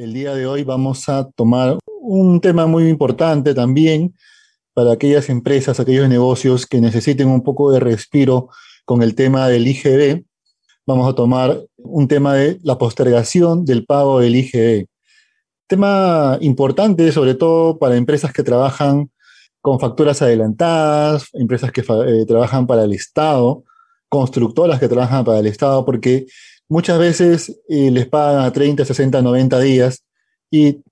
El día de hoy vamos a tomar un tema muy importante también para aquellas empresas, aquellos negocios que necesiten un poco de respiro con el tema del IGB. Vamos a tomar un tema de la postergación del pago del IGB. Tema importante, sobre todo para empresas que trabajan con facturas adelantadas, empresas que eh, trabajan para el Estado, constructoras que trabajan para el Estado, porque muchas veces eh, les pagan a 30, 60, 90 días y,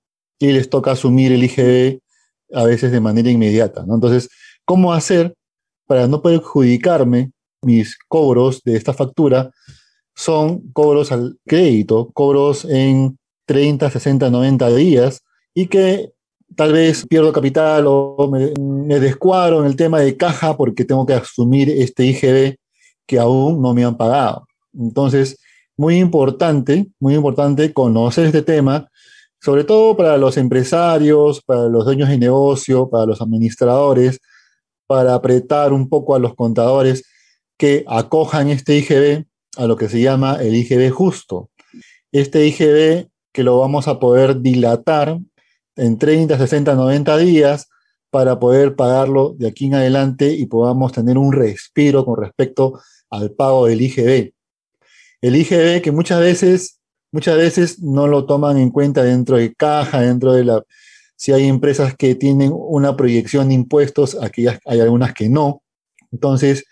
les toca asumir el IGB a veces de manera inmediata. Entonces, ¿cómo hacer para no perjudicarme mis cobros de esta factura? Son cobros al crédito, cobros en 30, 60, 90 días y que tal vez pierdo capital o me, me, descuadro en el tema de caja porque tengo que asumir este IGB que aún no me han pagado. Entonces, muy importante, muy importante conocer este tema, sobre todo para los empresarios, para los dueños de negocio, para los administradores, para apretar un poco a los contadores que acojan este IGB a lo que se llama el IGB justo. Este IGB que lo vamos a poder dilatar en 30, 60, 90 días para poder pagarlo de aquí en adelante y podamos tener un respiro con respecto al pago del IGB. El IGB que muchas veces, muchas veces no lo toman en cuenta dentro de caja, dentro de la... Si hay empresas que tienen una proyección de impuestos, aquí hay algunas que no. Entonces,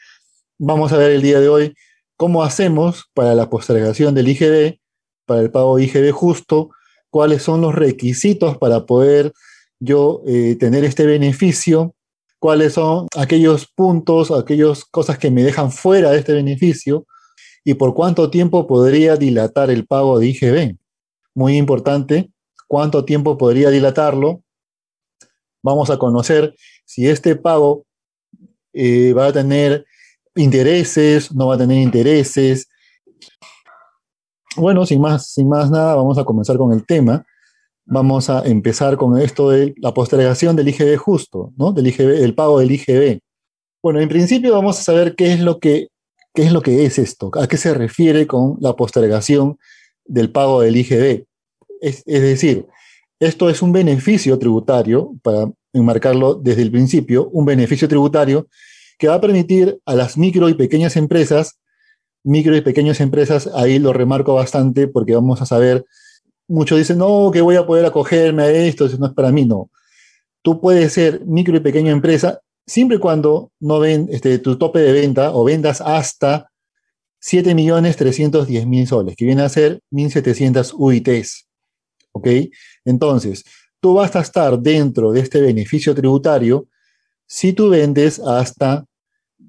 vamos a ver el día de hoy cómo hacemos para la postergación del IGB, para el pago IGB justo, cuáles son los requisitos para poder yo eh, tener este beneficio cuáles son aquellos puntos, aquellas cosas que me dejan fuera de este beneficio y por cuánto tiempo podría dilatar el pago de IGB. Muy importante, cuánto tiempo podría dilatarlo. Vamos a conocer si este pago eh, va a tener intereses, no va a tener intereses. Bueno, sin más, sin más nada, vamos a comenzar con el tema vamos a empezar con esto de la postergación del IGB justo, ¿no? Del IGB, el pago del IGB. Bueno, en principio vamos a saber qué es lo que, qué es, lo que es esto, a qué se refiere con la postergación del pago del IGB. Es, decir, esto es un beneficio tributario, para enmarcarlo desde el principio, un beneficio tributario que va a permitir a las micro y pequeñas empresas, micro y pequeñas empresas, ahí lo remarco bastante porque vamos a saber muchos dicen, no, que voy a poder acogerme a esto, eso no es para mí, no. Tú puedes ser micro y pequeña empresa siempre y cuando no ven este, tu tope de venta o vendas hasta 7.310.000 soles, que viene a ser 1.700 UITs. ¿Ok? Entonces, tú vas a estar dentro de este beneficio tributario si tú vendes hasta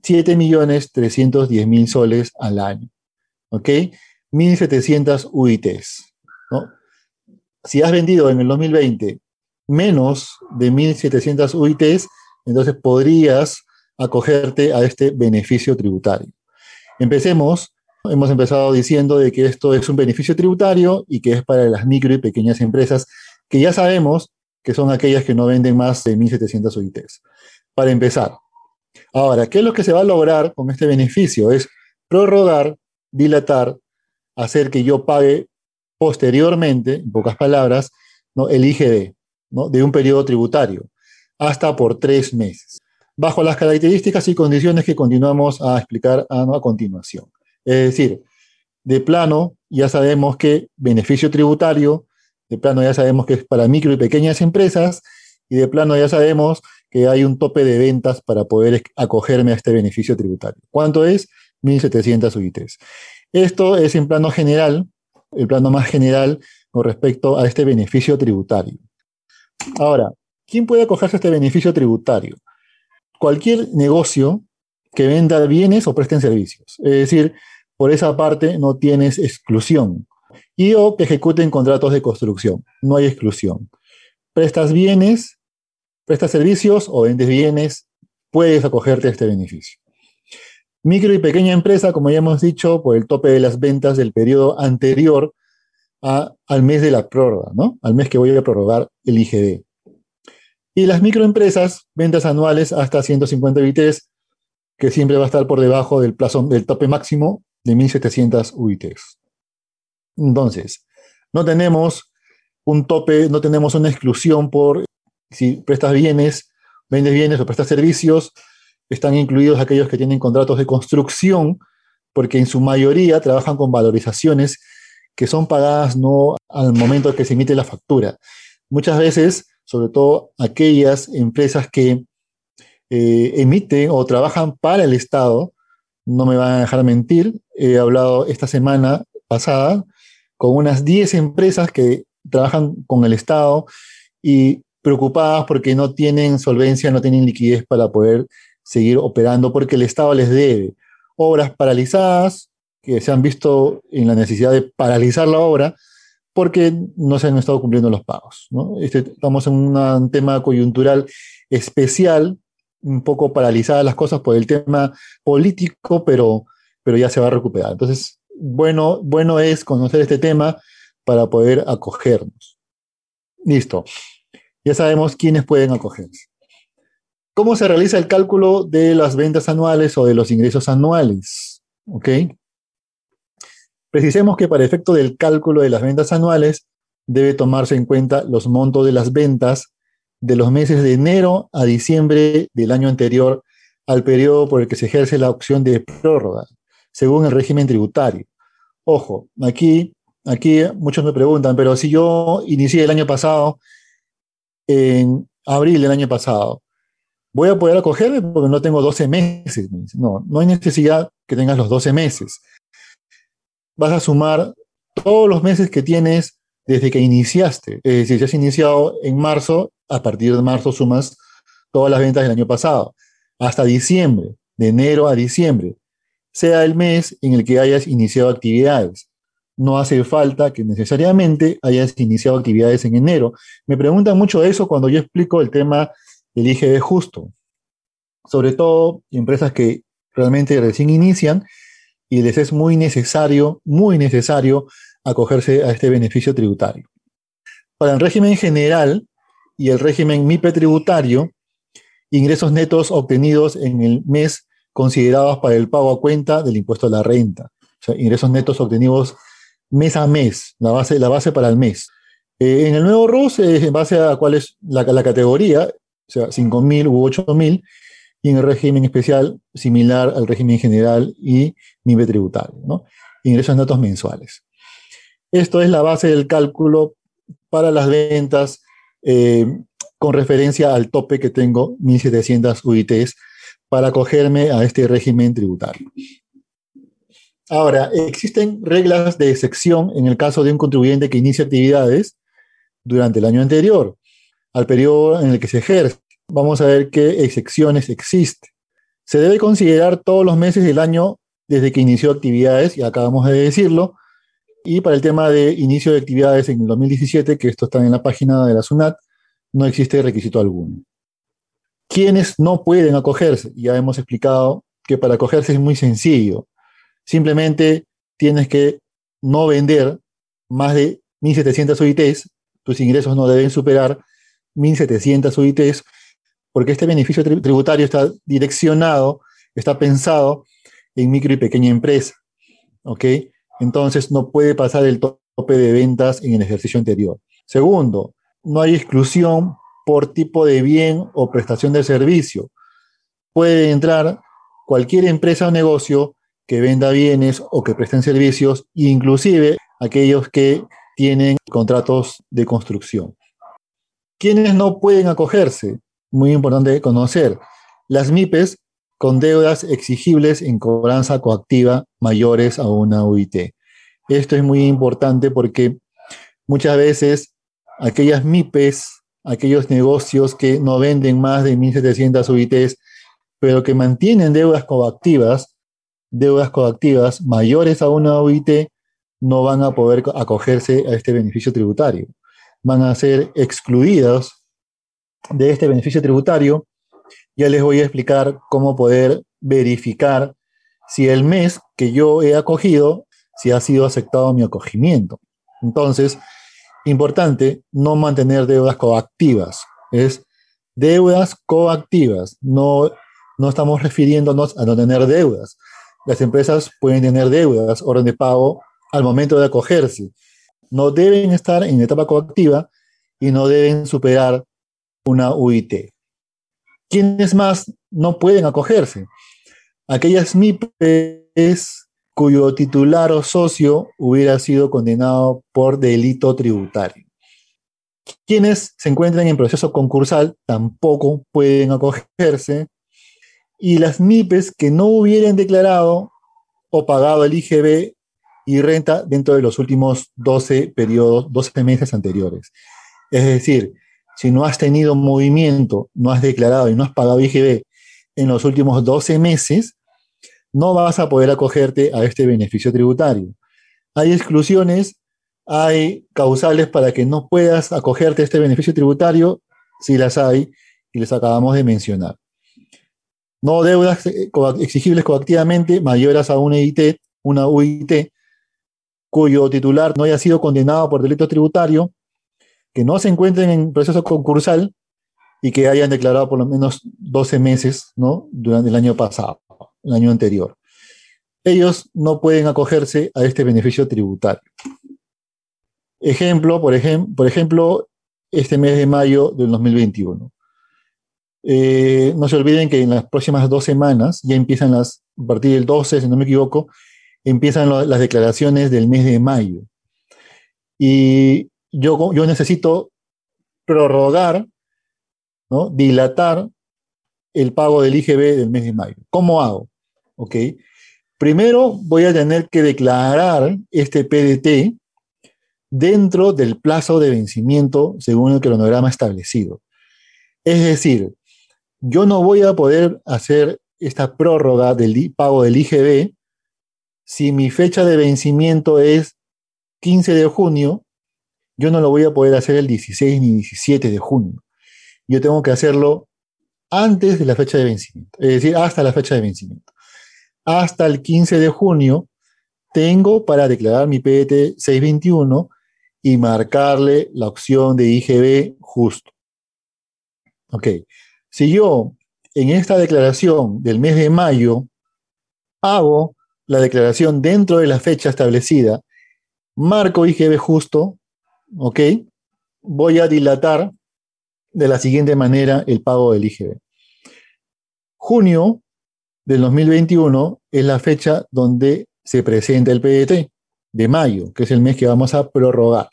7.310.000 soles al año. ¿Ok? 1.700 UITs. si has vendido en el 2020 menos de 1.700 UITs, entonces podrías acogerte a este beneficio tributario. Empecemos. Hemos empezado diciendo de que esto es un beneficio tributario y que es para las micro y pequeñas empresas que ya sabemos que son aquellas que no venden más de 1.700 UITs. Para empezar. Ahora, ¿qué es lo que se va a lograr con este beneficio? Es prorrogar, dilatar, hacer que yo pague posteriormente, en pocas palabras, ¿no? el IGD ¿no? de un periodo tributario, hasta por tres meses, bajo las características y condiciones que continuamos a explicar a, a continuación. Es decir, de plano ya sabemos que beneficio tributario, de plano ya sabemos que es para micro y pequeñas empresas, y de plano ya sabemos que hay un tope de ventas para poder acogerme a este beneficio tributario. ¿Cuánto es? 1.700 UITs. Esto es en plano general, el plano más general con respecto a este beneficio tributario. Ahora, ¿quién puede acogerse a este beneficio tributario? Cualquier negocio que venda bienes o presten servicios. Es decir, por esa parte no tienes exclusión. Y o que ejecuten contratos de construcción. No hay exclusión. Prestas bienes, prestas servicios o vendes bienes, puedes acogerte a este beneficio. Micro y pequeña empresa, como ya hemos dicho, por el tope de las ventas del periodo anterior al mes de la prórroga, ¿no? Al mes que voy a prorrogar el IGD. Y las microempresas, ventas anuales hasta 150 UITs, que siempre va a estar por debajo del plazo del tope máximo de 1.700 UITs. Entonces, no tenemos un tope, no tenemos una exclusión por si prestas bienes, vendes bienes o prestas servicios, están incluidos aquellos que tienen contratos de construcción, porque en su mayoría trabajan con valorizaciones que son pagadas no al momento que se emite la factura. Muchas veces, sobre todo aquellas empresas que eh, emiten o trabajan para el Estado, no me van a dejar mentir, he hablado esta semana pasada con unas 10 empresas que trabajan con el Estado y preocupadas porque no tienen solvencia, no tienen liquidez para poder seguir operando porque el Estado les debe. Obras paralizadas, que se han visto en la necesidad de paralizar la obra porque no se han estado cumpliendo los pagos. Este, estamos en un tema coyuntural especial, un poco paralizadas las cosas por el tema político, pero, pero ya se va a recuperar. Entonces, bueno, bueno es conocer este tema para poder acogernos. Listo. Ya sabemos quiénes pueden acogerse. ¿Cómo se realiza el cálculo de las ventas anuales o de los ingresos anuales? ¿Ok? Precisemos que para efecto del cálculo de las ventas anuales debe tomarse en cuenta los montos de las ventas de los meses de enero a diciembre del año anterior al periodo por el que se ejerce la opción de prórroga, según el régimen tributario. Ojo, aquí, aquí muchos me preguntan, pero si yo inicié el año pasado en abril del año pasado. Voy a poder acogerme porque no tengo 12 meses. No, no hay necesidad que tengas los 12 meses. Vas a sumar todos los meses que tienes desde que iniciaste. Es decir, si has iniciado en marzo, a partir de marzo sumas todas las ventas del año pasado, hasta diciembre, de enero a diciembre, sea el mes en el que hayas iniciado actividades no hace falta que necesariamente hayas iniciado actividades en enero. Me preguntan mucho eso cuando yo explico el tema del IGB justo. Sobre todo empresas que realmente recién inician y les es muy necesario, muy necesario acogerse a este beneficio tributario. Para el régimen general y el régimen MIPE tributario, ingresos netos obtenidos en el mes considerados para el pago a cuenta del impuesto a la renta. O sea, ingresos netos obtenidos mes a mes, la base, la base para el mes. Eh, en el nuevo RUS es en base a cuál es la, categoría, o sea, 5.000 u 8.000, y en el régimen especial similar al régimen general y MIBE tributario, ¿no? ingresos netos mensuales. Esto es la base del cálculo para las ventas eh, con referencia al tope que tengo, 1.700 UITs, para acogerme a este régimen tributario. Ahora, existen reglas de excepción en el caso de un contribuyente que inicia actividades durante el año anterior, al periodo en el que se ejerce. Vamos a ver qué excepciones existen. Se debe considerar todos los meses del año desde que inició actividades, y acabamos de decirlo, y para el tema de inicio de actividades en el 2017, que esto está en la página de la SUNAT, no existe requisito alguno. ¿Quiénes no pueden acogerse? Ya hemos explicado que para acogerse es muy sencillo Simplemente tienes que no vender más de 1.700 UITs, tus ingresos no deben superar 1.700 UITs, porque este beneficio tributario está direccionado, está pensado en micro y pequeña empresa. ¿Ok? Entonces no puede pasar el tope de ventas en el ejercicio anterior. Segundo, no hay exclusión por tipo de bien o prestación de servicio. Puede entrar cualquier empresa o negocio que venda bienes o que presten servicios, inclusive aquellos que tienen contratos de construcción. ¿Quiénes no pueden acogerse? Muy importante conocer. Las MIPES con deudas exigibles en cobranza coactiva mayores a una UIT. Esto es muy importante porque muchas veces aquellas MIPES, aquellos negocios que no venden más de 1.700 UITs, pero que mantienen deudas coactivas, deudas coactivas mayores a una OIT no van a poder acogerse a este beneficio tributario. Van a ser excluidos de este beneficio tributario. Ya les voy a explicar cómo poder verificar si el mes que yo he acogido, si ha sido aceptado mi acogimiento. Entonces, importante no mantener deudas coactivas. Es deudas coactivas. No, no estamos refiriéndonos a no tener deudas las empresas pueden tener deudas, orden de pago, al momento de acogerse. no deben estar en etapa coactiva y no deben superar una UIT. ¿Quiénes más no pueden acogerse? Aquellas MIPES cuyo titular o socio hubiera sido condenado por delito tributario. Quienes se encuentran en proceso concursal tampoco pueden acogerse y las MIPES que no hubieran declarado o pagado el IGB y renta dentro de los últimos 12 periodos, 12 meses anteriores. Es decir, si no has tenido movimiento, no has declarado y no has pagado IGB en los últimos 12 meses, no vas a poder acogerte a este beneficio tributario. Hay exclusiones, hay causales para que no puedas acogerte a este beneficio tributario, si las hay, y les acabamos de mencionar. No deudas eh, exigibles coactivamente mayores a una UIT, una UIT, cuyo titular no haya sido condenado por delito tributario, que no se encuentren en proceso concursal y que hayan declarado por lo menos 12 meses ¿no? durante el año pasado, el año anterior. Ellos no pueden acogerse a este beneficio tributario. Ejemplo, por, por ejemplo, este mes de mayo del 2021. Eh, no se olviden que en las próximas dos semanas, ya empiezan las, a partir del 12, si no me equivoco, empiezan las declaraciones del mes de mayo. Y yo, necesito prorrogar, ¿no? dilatar el pago del IGB del mes de mayo. ¿Cómo hago? ¿Ok? Primero voy a tener que declarar este PDT dentro del plazo de vencimiento según el cronograma establecido. Es decir, yo no voy a poder hacer esta prórroga del pago del IGB si mi fecha de vencimiento es 15 de junio, yo no lo voy a poder hacer el 16 ni 17 de junio. Yo tengo que hacerlo antes de la fecha de vencimiento, es decir, hasta la fecha de vencimiento. Hasta el 15 de junio tengo para declarar mi PET 621 y marcarle la opción de IGB justo. Ok. Si yo en esta declaración del mes de mayo hago la declaración dentro de la fecha establecida, marco IGB justo, ¿ok? Voy a dilatar de la siguiente manera el pago del IGB. Junio del 2021 es la fecha donde se presenta el PDT de mayo, que es el mes que vamos a prorrogar.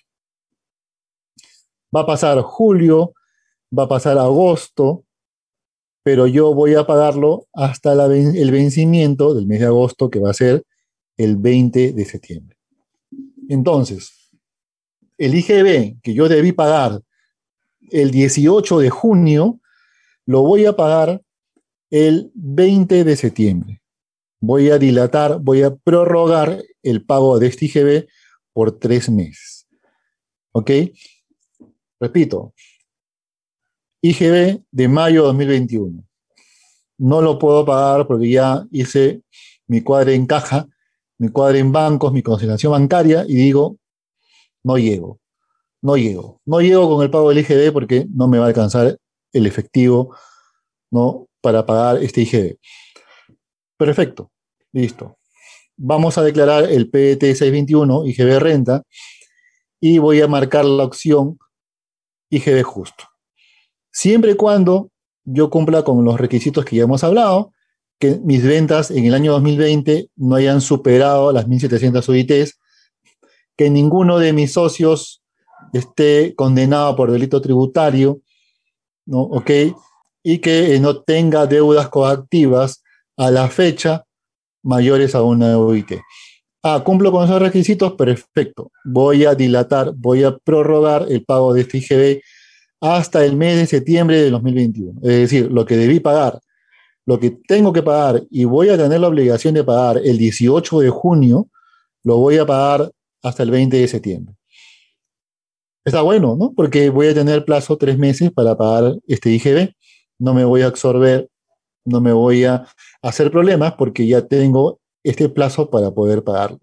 Va a pasar julio, va a pasar agosto, pero yo voy a pagarlo hasta el vencimiento del mes de agosto, que va a ser el 20 de septiembre. Entonces, el IGB que yo debí pagar el 18 de junio, lo voy a pagar el 20 de septiembre. Voy a dilatar, voy a prorrogar el pago de este IGB por tres meses. ¿Ok? Repito, IGB de mayo de 2021. No lo puedo pagar porque ya hice mi cuadre en caja, mi cuadre en bancos, mi consignación bancaria y digo, no llego, no llego. No llego con el pago del IGB porque no me va a alcanzar el efectivo ¿no? para pagar este IGB. Perfecto, listo. Vamos a declarar el PET 621, IGB renta, y voy a marcar la opción IGB justo siempre y cuando yo cumpla con los requisitos que ya hemos hablado, que mis ventas en el año 2020 no hayan superado las 1.700 UITs, que ninguno de mis socios esté condenado por delito tributario, ¿no? ¿Ok? Y que no tenga deudas coactivas a la fecha mayores a una UIT. Ah, cumplo con esos requisitos, perfecto. Voy a dilatar, voy a prorrogar el pago de este IGB hasta el mes de septiembre de 2021. Es decir, lo que debí pagar, lo que tengo que pagar y voy a tener la obligación de pagar el 18 de junio, lo voy a pagar hasta el 20 de septiembre. Está bueno, ¿no? Porque voy a tener plazo tres meses para pagar este IGB. No me voy a absorber, no me voy a hacer problemas porque ya tengo este plazo para poder pagarlo.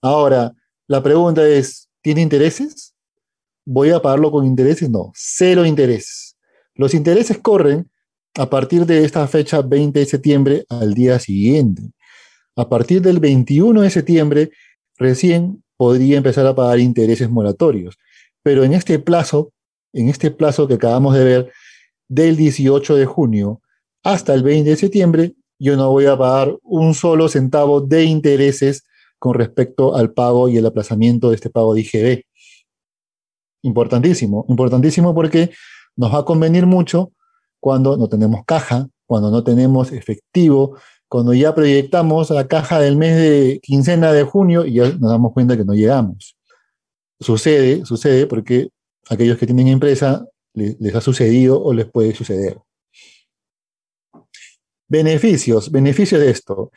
Ahora, la pregunta es, ¿tiene intereses? ¿Voy a pagarlo con intereses? No, cero intereses. Los intereses corren a partir de esta fecha 20 de septiembre al día siguiente. A partir del 21 de septiembre, recién podría empezar a pagar intereses moratorios. Pero en este plazo, en este plazo que acabamos de ver, del 18 de junio hasta el 20 de septiembre, yo no voy a pagar un solo centavo de intereses con respecto al pago y el aplazamiento de este pago de IGB. Importantísimo, importantísimo porque nos va a convenir mucho cuando no tenemos caja, cuando no tenemos efectivo, cuando ya proyectamos la caja del mes de quincena de junio y ya nos damos cuenta que no llegamos. Sucede, sucede porque aquellos que tienen empresa les, les ha sucedido o les puede suceder. Beneficios, beneficios de esto.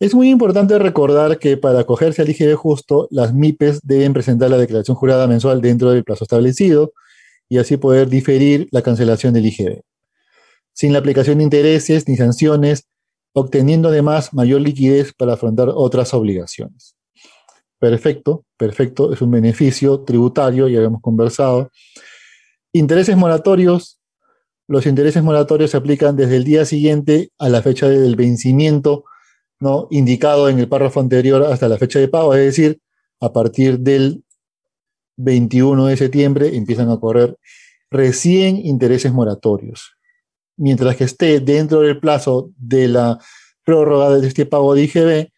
Es muy importante recordar que para acogerse al IGB justo, las MIPES deben presentar la declaración jurada mensual dentro del plazo establecido y así poder diferir la cancelación del IGB. Sin la aplicación de intereses ni sanciones, obteniendo además mayor liquidez para afrontar otras obligaciones. Perfecto, perfecto, es un beneficio tributario, ya habíamos conversado. Intereses moratorios, los intereses moratorios se aplican desde el día siguiente a la fecha del vencimiento ¿no? indicado en el párrafo anterior hasta la fecha de pago, es decir, a partir del 21 de septiembre empiezan a correr recién intereses moratorios. Mientras que esté dentro del plazo de la prórroga de este pago de IGB,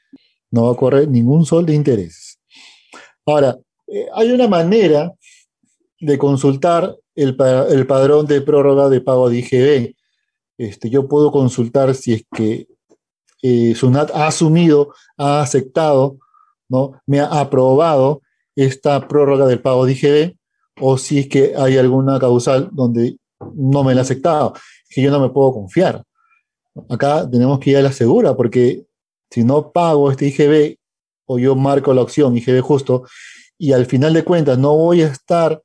no va a correr ningún sol de intereses. Ahora, eh, hay una manera de consultar el, el, padrón de prórroga de pago de IGB. Este, yo puedo consultar si es que eh, SUNAT ha asumido, ha aceptado, ¿no? me ha aprobado esta prórroga del pago de IGB o si es que hay alguna causal donde no me la ha aceptado, que yo no me puedo confiar. Acá tenemos que ir a la segura porque si no pago este IGB o yo marco la opción IGB justo y al final de cuentas no voy a estar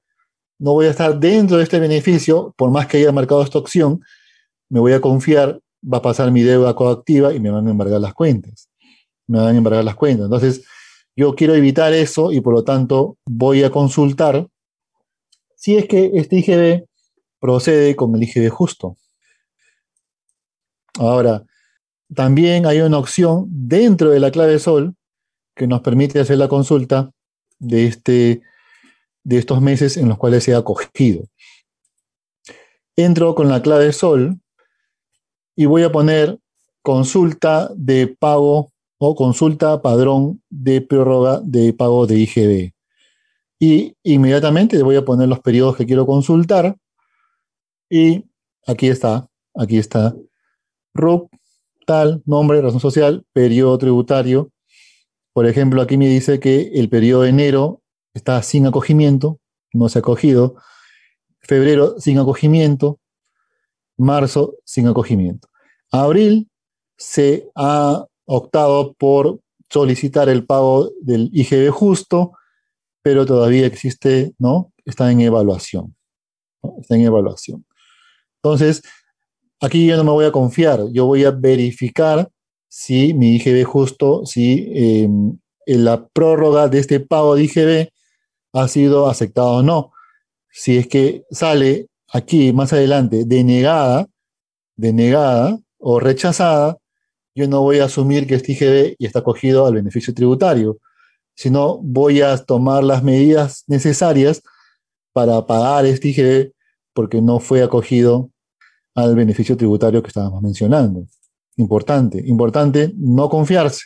no voy a estar dentro de este beneficio, por más que haya marcado esta opción, me voy a confiar va a pasar mi deuda coactiva y me van a embargar las cuentas. Me van a embargar las cuentas. Entonces, yo quiero evitar eso y por lo tanto voy a consultar si es que este IGB procede con el IGB justo. Ahora, también hay una opción dentro de la clave SOL que nos permite hacer la consulta de, este, de estos meses en los cuales se ha acogido. Entro con la clave SOL y voy a poner consulta de pago o consulta padrón de prórroga de pago de IGB. Y inmediatamente voy a poner los periodos que quiero consultar. Y aquí está, aquí está. RUP, tal, nombre, razón social, periodo tributario. Por ejemplo, aquí me dice que el periodo de enero está sin acogimiento, no se ha acogido. Febrero sin acogimiento marzo sin acogimiento. Abril se ha optado por solicitar el pago del IGB justo, pero todavía existe, ¿no? Está en evaluación. Está en evaluación. Entonces, aquí yo no me voy a confiar, yo voy a verificar si mi IGB justo, si em, la prórroga de este pago de IGB ha sido aceptado o no. Si es que sale aquí más adelante denegada, denegada o rechazada, yo no voy a asumir que este IGB y está cogido al beneficio tributario, sino voy a tomar las medidas necesarias para pagar este IGB porque no fue acogido al beneficio tributario que estábamos mencionando. Importante, importante no confiarse.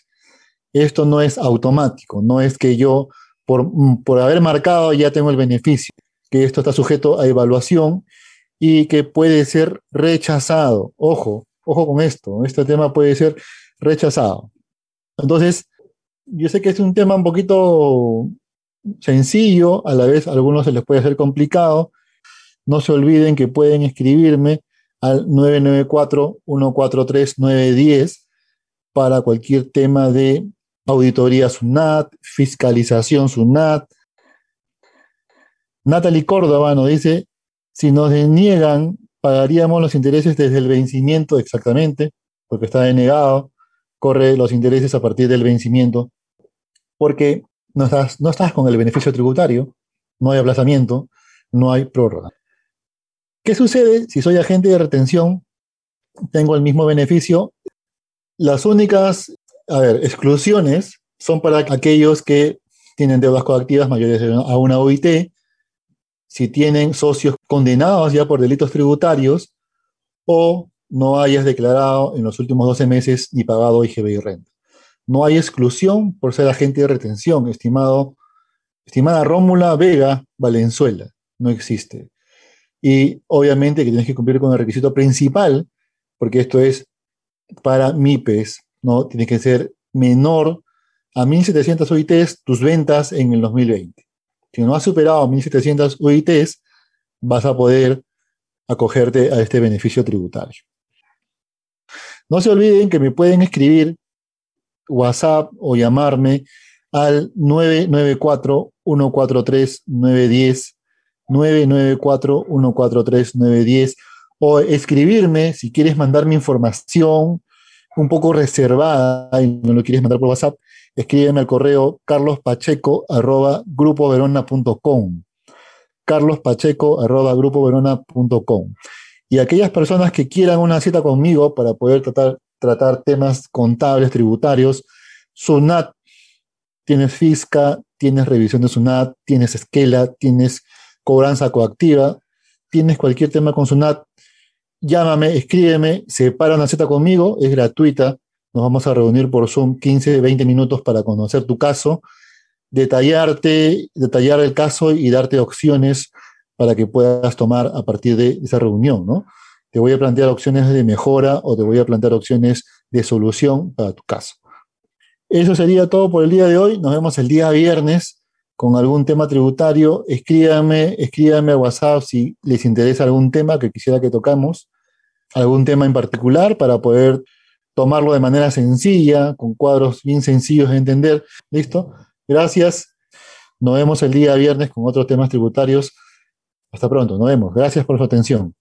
Esto no es automático, no es que yo, por, por haber marcado, ya tengo el beneficio que esto está sujeto a evaluación y que puede ser rechazado. Ojo, ojo con esto, este tema puede ser rechazado. Entonces, yo sé que es un tema un poquito sencillo, a la vez a algunos se les puede hacer complicado. No se olviden que pueden escribirme al 994-143-910 para cualquier tema de auditoría SUNAT, fiscalización SUNAT, Natalie Córdoba nos dice, si nos deniegan, pagaríamos los intereses desde el vencimiento exactamente, porque está denegado, corre los intereses a partir del vencimiento, porque no estás, no estás con el beneficio tributario, no hay aplazamiento, no hay prórroga. ¿Qué sucede si soy agente de retención? Tengo el mismo beneficio. Las únicas, exclusiones son para aquellos que tienen deudas coactivas mayores a una OIT, si tienen socios condenados ya por delitos tributarios o no hayas declarado en los últimos 12 meses ni pagado IGB y renta. No hay exclusión por ser agente de retención, estimado, estimada Rómula Vega Valenzuela. No existe. Y obviamente que tienes que cumplir con el requisito principal, porque esto es para MIPES, ¿no? Tiene que ser menor a 1.700 UITs tus ventas en el 2020. Si no has superado 1.700 UITs, vas a poder acogerte a este beneficio tributario. No se olviden que me pueden escribir WhatsApp o llamarme al 994-143-910, 994-143-910, o escribirme si quieres mandarme información un poco reservada y no lo quieres mandar por WhatsApp, escríbeme al correo carlospacheco.grupoverona.com carlospacheco.grupoverona.com Y aquellas personas que quieran una cita conmigo para poder tratar, tratar temas contables, tributarios, SUNAT, tienes FISCA, tienes revisión de SUNAT, tienes esquela, tienes cobranza coactiva, tienes cualquier tema con SUNAT, llámame, escríbeme, separa una cita conmigo, es gratuita, nos vamos a reunir por Zoom 15, 20 minutos para conocer tu caso, detallarte, detallar el caso y darte opciones para que puedas tomar a partir de esa reunión, ¿no? Te voy a plantear opciones de mejora o te voy a plantear opciones de solución para tu caso. Eso sería todo por el día de hoy. Nos vemos el día viernes con algún tema tributario. Escríbanme, escríbanme a WhatsApp si les interesa algún tema que quisiera que tocamos, algún tema en particular para poder tomarlo de manera sencilla, con cuadros bien sencillos de entender. ¿Listo? Gracias. Nos vemos el día viernes con otros temas tributarios. Hasta pronto, nos vemos. Gracias por su atención.